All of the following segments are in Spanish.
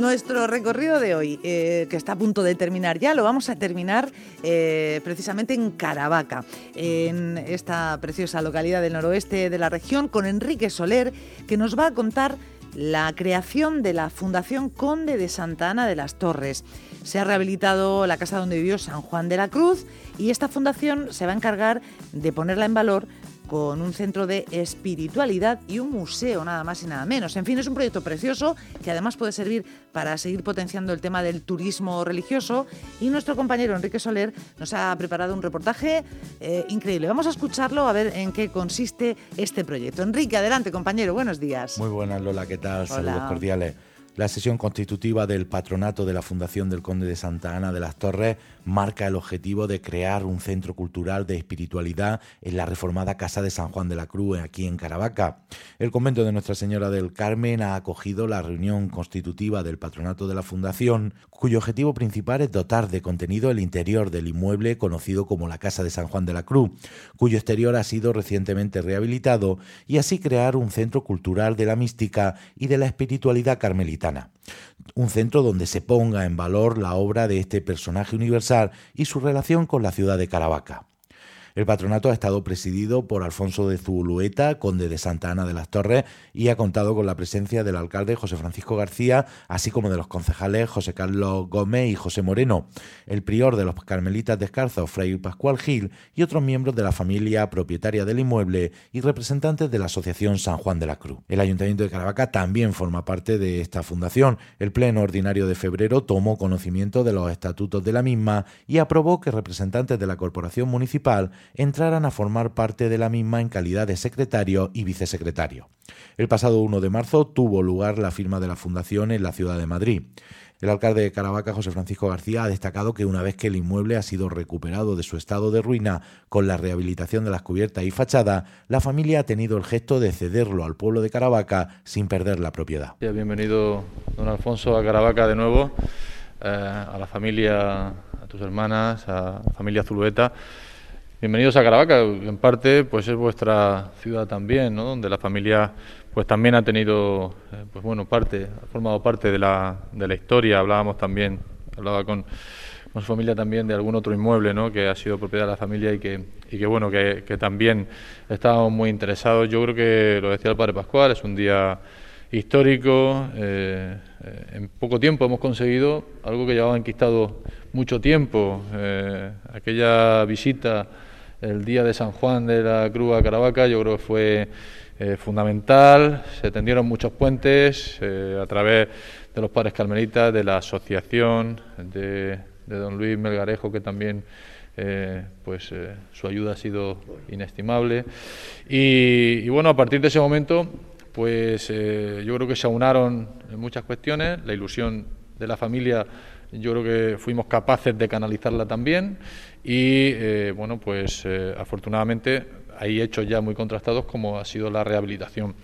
Nuestro recorrido de hoy, eh, que está a punto de terminar ya, lo vamos a terminar eh, precisamente en Caravaca, en esta preciosa localidad del noroeste de la región, con Enrique Soler, que nos va a contar la creación de la Fundación Conde de Santa Ana de las Torres. Se ha rehabilitado la casa donde vivió San Juan de la Cruz y esta fundación se va a encargar de ponerla en valor con un centro de espiritualidad y un museo, nada más y nada menos. En fin, es un proyecto precioso que además puede servir para seguir potenciando el tema del turismo religioso y nuestro compañero Enrique Soler nos ha preparado un reportaje eh, increíble. Vamos a escucharlo a ver en qué consiste este proyecto. Enrique, adelante compañero, buenos días. Muy buenas Lola, ¿qué tal? Saludos cordiales. La sesión constitutiva del patronato de la Fundación del Conde de Santa Ana de las Torres marca el objetivo de crear un centro cultural de espiritualidad en la reformada Casa de San Juan de la Cruz, aquí en Caravaca. El convento de Nuestra Señora del Carmen ha acogido la reunión constitutiva del patronato de la Fundación, cuyo objetivo principal es dotar de contenido el interior del inmueble conocido como la Casa de San Juan de la Cruz, cuyo exterior ha sido recientemente rehabilitado, y así crear un centro cultural de la mística y de la espiritualidad un centro donde se ponga en valor la obra de este personaje universal y su relación con la ciudad de Caravaca. El patronato ha estado presidido por Alfonso de Zulueta, conde de Santa Ana de las Torres, y ha contado con la presencia del alcalde José Francisco García, así como de los concejales José Carlos Gómez y José Moreno, el prior de los carmelitas descalzos Fray Pascual Gil y otros miembros de la familia propietaria del inmueble y representantes de la Asociación San Juan de la Cruz. El Ayuntamiento de Caravaca también forma parte de esta fundación. El Pleno Ordinario de febrero tomó conocimiento de los estatutos de la misma y aprobó que representantes de la Corporación Municipal entraran a formar parte de la misma en calidad de secretario y vicesecretario. El pasado 1 de marzo tuvo lugar la firma de la fundación en la ciudad de Madrid. El alcalde de Caravaca, José Francisco García, ha destacado que una vez que el inmueble ha sido recuperado de su estado de ruina con la rehabilitación de las cubiertas y fachada, la familia ha tenido el gesto de cederlo al pueblo de Caravaca sin perder la propiedad. Bienvenido, don Alfonso, a Caravaca de nuevo, eh, a la familia, a tus hermanas, a la familia Zulueta. Bienvenidos a Caravaca, en parte pues es vuestra ciudad también, ¿no? donde la familia pues también ha tenido eh, pues bueno parte, ha formado parte de la, de la historia, hablábamos también, hablaba con, con, su familia también de algún otro inmueble ¿no? que ha sido propiedad de la familia y que, y que bueno, que, también estábamos muy interesados. Yo creo que lo decía el padre Pascual, es un día histórico. Eh, eh, en poco tiempo hemos conseguido algo que llevaba enquistado mucho tiempo. aquella visita el día de San Juan de la Cruz a Caravaca, yo creo que fue eh, fundamental. Se tendieron muchos puentes eh, a través de los padres carmelitas, de la asociación, de, don Luis Melgarejo, que también eh, pues su ayuda ha sido inestimable. Y, y, bueno, a partir de ese momento, pues yo creo que se aunaron muchas cuestiones, la ilusión de la familia yo creo que fuimos capaces de canalizarla también y eh, bueno, pues eh, afortunadamente hay hechos ya muy contrastados como ha sido la rehabilitación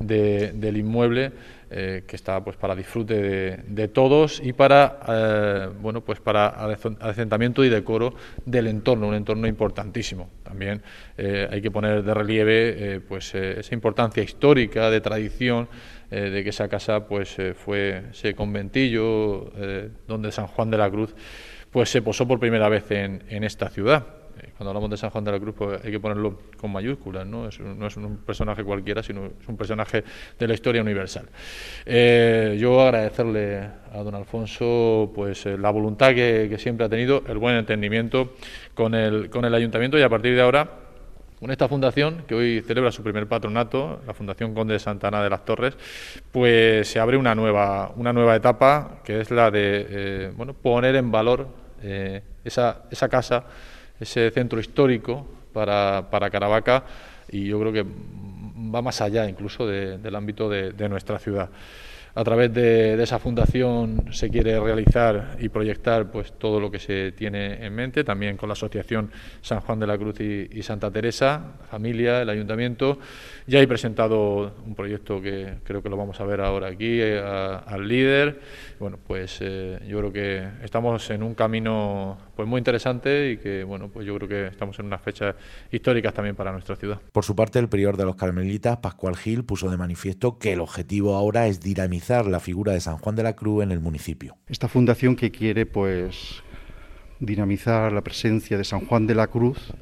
del inmueble eh, que está pues para disfrute de, todos y para bueno pues para adecentamiento y decoro del entorno un entorno importantísimo. También hay que poner de relieve pues esa importancia histórica de tradición de que esa casa pues fue ese conventillo donde San Juan de la Cruz pues se posó por primera vez en, esta ciudad. Eh, cuando hablamos de San Juan de la Cruz, pues hay que ponerlo con mayúsculas, ¿no? Es, no es un personaje cualquiera, sino es un personaje de la historia universal. Eh, yo agradecerle a don Alfonso pues eh, la voluntad que, que, siempre ha tenido, el buen entendimiento con el, con el ayuntamiento y a partir de ahora con esta fundación, que hoy celebra su primer patronato, la Fundación Conde de Santana de las Torres, pues se abre una nueva, una nueva etapa, que es la de bueno, poner en valor eh, esa, esa, casa, ese centro histórico para, para, Caravaca y yo creo que va más allá incluso del ámbito de, nuestra ciudad. A través de, esa fundación se quiere realizar y proyectar pues todo lo que se tiene en mente, también con la Asociación San Juan de la Cruz y, Santa Teresa, familia, el ayuntamiento. Ya he presentado un proyecto que creo que lo vamos a ver ahora aquí al líder bueno, pues eh, yo creo que estamos en un camino pues muy interesante y que bueno, pues yo creo que estamos en unas fechas históricas también para nuestra ciudad. Por su parte, el prior de los carmelitas, Pascual Gil, puso de manifiesto que el objetivo ahora es dinamizar la figura de San Juan de la Cruz en el municipio. Esta fundación que quiere pues dinamizar la presencia de San Juan de la Cruz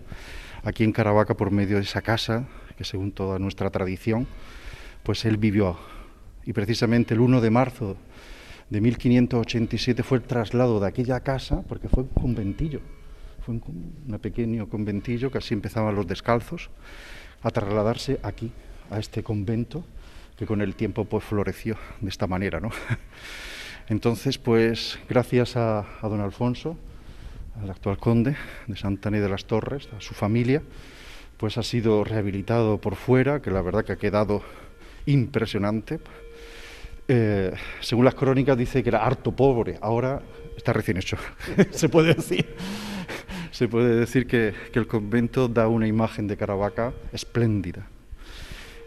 aquí en Caravaca por medio de esa casa que según toda nuestra tradición, pues él vivió. Y precisamente el 1 de marzo de 1587 fue el traslado de aquella casa, porque fue un conventillo, fue un, pequeño conventillo que así empezaban los descalzos, a trasladarse aquí, a este convento, que con el tiempo pues floreció de esta manera, ¿no? Entonces, pues gracias a, don Alfonso, al actual conde de Santana y de las Torres, a su familia, pues ha sido rehabilitado por fuera, que la verdad que ha quedado impresionante. Eh, según las crónicas dice que era harto pobre, ahora está recién hecho, se puede decir. Se puede decir que, el convento da una imagen de Caravaca espléndida.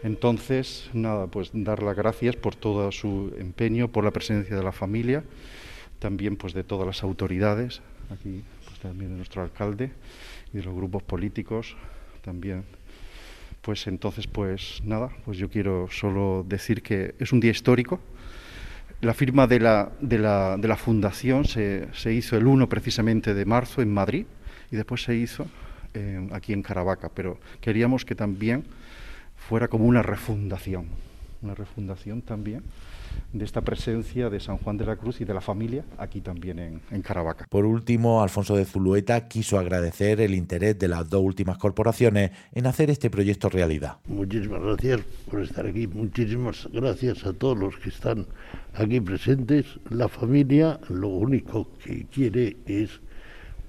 Entonces, nada, pues dar las gracias por todo su empeño, por la presencia de la familia, también pues de todas las autoridades, aquí pues también de nuestro alcalde y de los grupos políticos, también. Pues entonces, pues nada, pues yo quiero solo decir que es un día histórico. La firma de la, de la, de la fundación se, se, hizo el 1 precisamente de marzo en Madrid y después se hizo eh, aquí en Caravaca, pero queríamos que también fuera como una refundación, una refundación también de esta presencia de San Juan de la Cruz y de la familia aquí también en, Caravaca. Por último, Alfonso de Zulueta quiso agradecer el interés de las dos últimas corporaciones en hacer este proyecto realidad. Muchísimas gracias por estar aquí, muchísimas gracias a todos los que están aquí presentes. La familia lo único que quiere es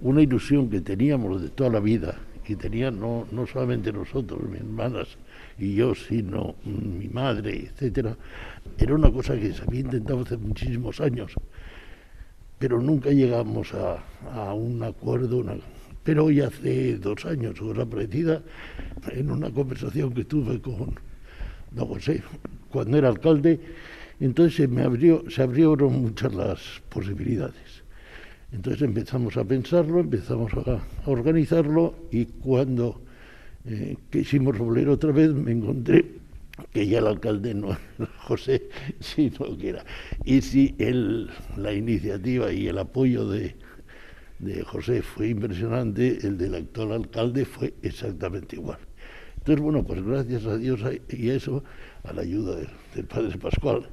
una ilusión que teníamos de toda la vida y tenía no, no solamente nosotros, mis hermanas y yo, sino mi madre, etcétera, era una cosa que se había intentado hace muchísimos años, pero nunca llegamos a, un acuerdo. Pero hoy hace dos años, cosa parecida, en una conversación que tuve con don José, cuando era alcalde, entonces se, me abrió, se abrieron muchas las posibilidades. Entonces empezamos a pensarlo, empezamos a, organizarlo y cuando eh, quisimos volver otra vez me encontré que ya el alcalde no era José, sino que era. Y si el, la iniciativa y el apoyo de, de José fue impresionante, el del actual alcalde fue exactamente igual. Entonces, bueno, pues gracias a Dios y eso, a la ayuda del, padre Pascual,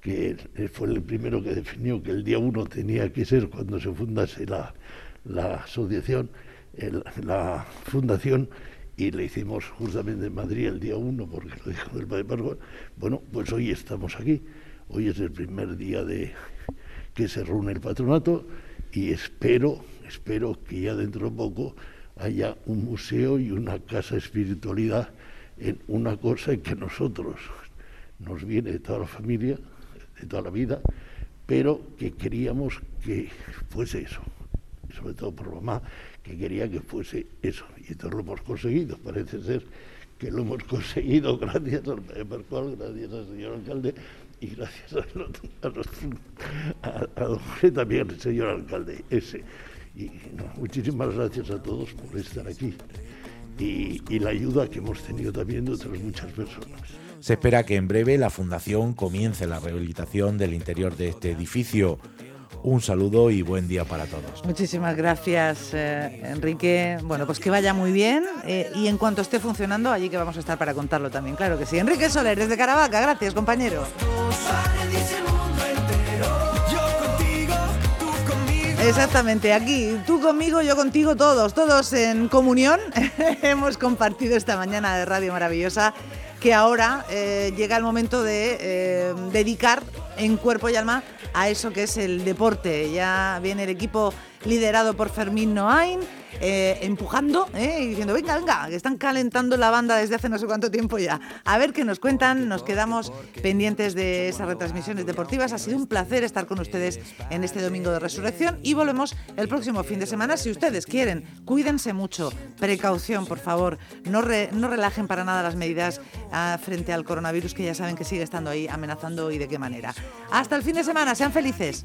que fue el primero que definió que el día uno tenía que ser cuando se fundase la, la asociación, la fundación, y le hicimos justamente en Madrid el día uno, porque lo dijo el padre Pascual. Bueno, pues hoy estamos aquí. Hoy es el primer día de que se reúne el patronato y espero, espero que ya dentro de poco haya un museo y una casa espiritualidad en una cosa que nosotros nos viene de toda la familia, de toda la vida, pero que queríamos que fuese eso, sobre todo por mamá, que quería que fuese eso. Y esto lo hemos conseguido. Parece ser que lo hemos conseguido gracias al Pascual, gracias al señor alcalde y gracias a, a, don José también, el señor alcalde ese. Y muchísimas gracias a todos por estar aquí y, y la ayuda que hemos tenido también de otras muchas personas. Se espera que en breve la Fundación comience la rehabilitación del interior de este edificio. Un saludo y buen día para todos. Muchísimas gracias, eh, Enrique. Bueno, pues que vaya muy bien eh, y en cuanto esté funcionando, allí que vamos a estar para contarlo también. Claro que sí. Enrique Soler, desde Caravaca. Gracias, compañero. Exactamente, aquí tú conmigo, yo contigo, todos, todos en comunión. Hemos compartido esta mañana de Radio Maravillosa que ahora eh, llega el momento de dedicar en cuerpo y alma a eso que es el deporte. Ya viene el equipo liderado por Fermín Noain eh, empujando eh, y diciendo, venga, venga, que están calentando la banda desde hace no sé cuánto tiempo ya. A ver qué nos cuentan, nos quedamos pendientes de esas retransmisiones deportivas. Ha sido un placer estar con ustedes en este domingo de resurrección y volvemos el próximo fin de semana. Si ustedes quieren, cuídense mucho, precaución, por favor, no, no relajen para nada las medidas ah, frente al coronavirus que ya saben que sigue estando ahí amenazando y de qué manera. Hasta el fin de semana, sean felices.